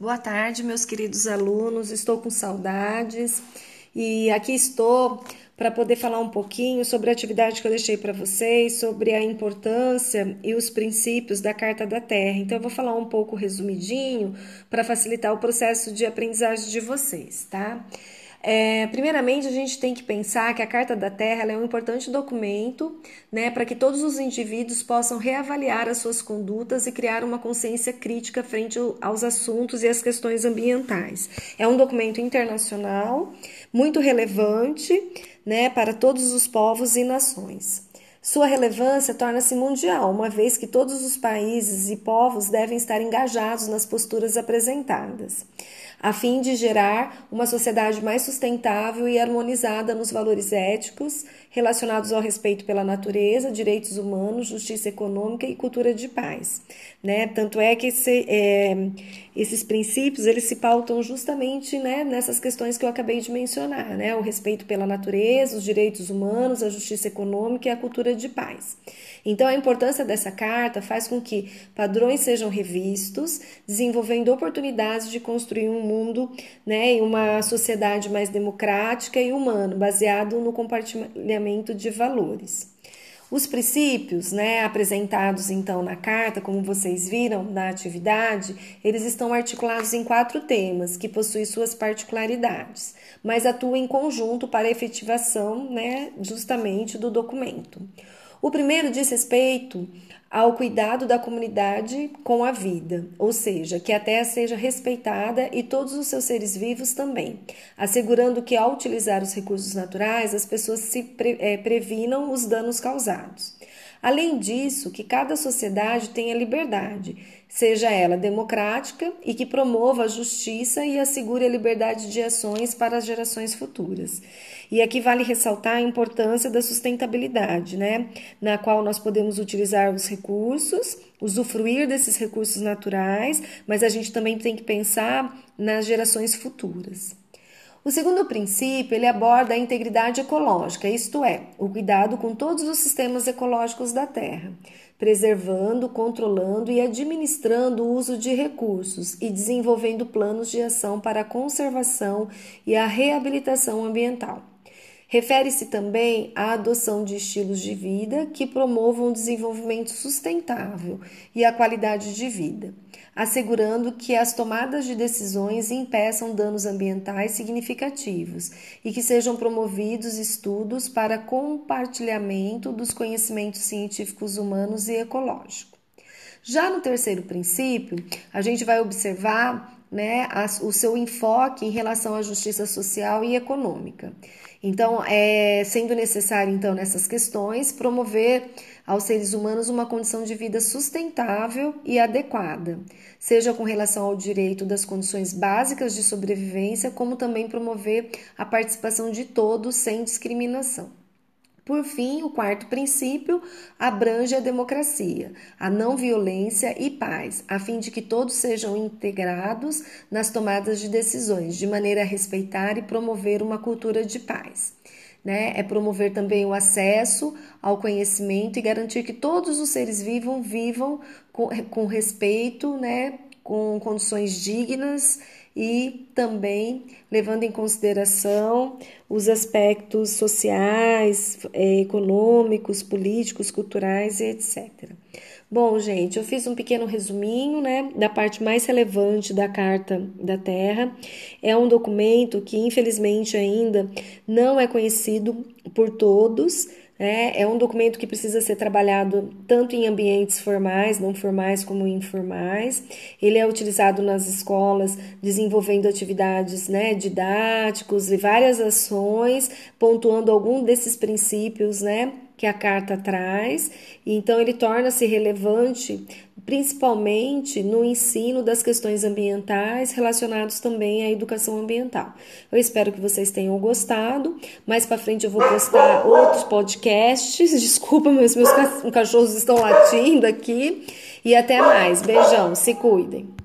Boa tarde, meus queridos alunos. Estou com saudades e aqui estou para poder falar um pouquinho sobre a atividade que eu deixei para vocês, sobre a importância e os princípios da Carta da Terra. Então, eu vou falar um pouco resumidinho para facilitar o processo de aprendizagem de vocês, tá? É, primeiramente, a gente tem que pensar que a Carta da Terra é um importante documento né, para que todos os indivíduos possam reavaliar as suas condutas e criar uma consciência crítica frente aos assuntos e às questões ambientais. É um documento internacional muito relevante né, para todos os povos e nações. Sua relevância torna-se mundial, uma vez que todos os países e povos devem estar engajados nas posturas apresentadas a fim de gerar uma sociedade mais sustentável e harmonizada nos valores éticos relacionados ao respeito pela natureza, direitos humanos, justiça econômica e cultura de paz. Né? Tanto é que esse, é, esses princípios eles se pautam justamente né, nessas questões que eu acabei de mencionar, né? o respeito pela natureza, os direitos humanos, a justiça econômica e a cultura de paz. Então, a importância dessa carta faz com que padrões sejam revistos, desenvolvendo oportunidades de construir um mundo né, e uma sociedade mais democrática e humana, baseado no compartilhamento de valores. Os princípios, né, apresentados então na carta, como vocês viram na atividade, eles estão articulados em quatro temas que possuem suas particularidades, mas atuam em conjunto para a efetivação, né, justamente do documento. O primeiro diz respeito ao cuidado da comunidade com a vida, ou seja, que a terra seja respeitada e todos os seus seres vivos também, assegurando que ao utilizar os recursos naturais as pessoas se pre, é, previnam os danos causados. Além disso, que cada sociedade tenha liberdade, seja ela democrática e que promova a justiça e assegure a liberdade de ações para as gerações futuras. E aqui vale ressaltar a importância da sustentabilidade, né? Na qual nós podemos utilizar os recursos, usufruir desses recursos naturais, mas a gente também tem que pensar nas gerações futuras. O segundo princípio, ele aborda a integridade ecológica, isto é, o cuidado com todos os sistemas ecológicos da Terra, preservando, controlando e administrando o uso de recursos e desenvolvendo planos de ação para a conservação e a reabilitação ambiental. Refere-se também à adoção de estilos de vida que promovam o desenvolvimento sustentável e a qualidade de vida, assegurando que as tomadas de decisões impeçam danos ambientais significativos e que sejam promovidos estudos para compartilhamento dos conhecimentos científicos humanos e ecológicos. Já no terceiro princípio, a gente vai observar né, o seu enfoque em relação à justiça social e econômica. Então, é sendo necessário, então, nessas questões, promover aos seres humanos uma condição de vida sustentável e adequada, seja com relação ao direito das condições básicas de sobrevivência, como também promover a participação de todos sem discriminação. Por fim, o quarto princípio abrange a democracia, a não violência e paz, a fim de que todos sejam integrados nas tomadas de decisões, de maneira a respeitar e promover uma cultura de paz. Né? É promover também o acesso ao conhecimento e garantir que todos os seres vivam vivam com, com respeito, né? Com condições dignas e também levando em consideração os aspectos sociais, eh, econômicos, políticos, culturais e etc. Bom, gente, eu fiz um pequeno resuminho, né, da parte mais relevante da Carta da Terra. É um documento que, infelizmente, ainda não é conhecido por todos, é, é um documento que precisa ser trabalhado tanto em ambientes formais, não formais, como informais. Ele é utilizado nas escolas, desenvolvendo atividades né, didáticos e várias ações, pontuando algum desses princípios né, que a carta traz. Então, ele torna-se relevante principalmente no ensino das questões ambientais relacionados também à educação ambiental. Eu espero que vocês tenham gostado. Mais para frente eu vou postar outros podcasts. Desculpa, meus meus cachorros estão latindo aqui. E até mais. Beijão, se cuidem.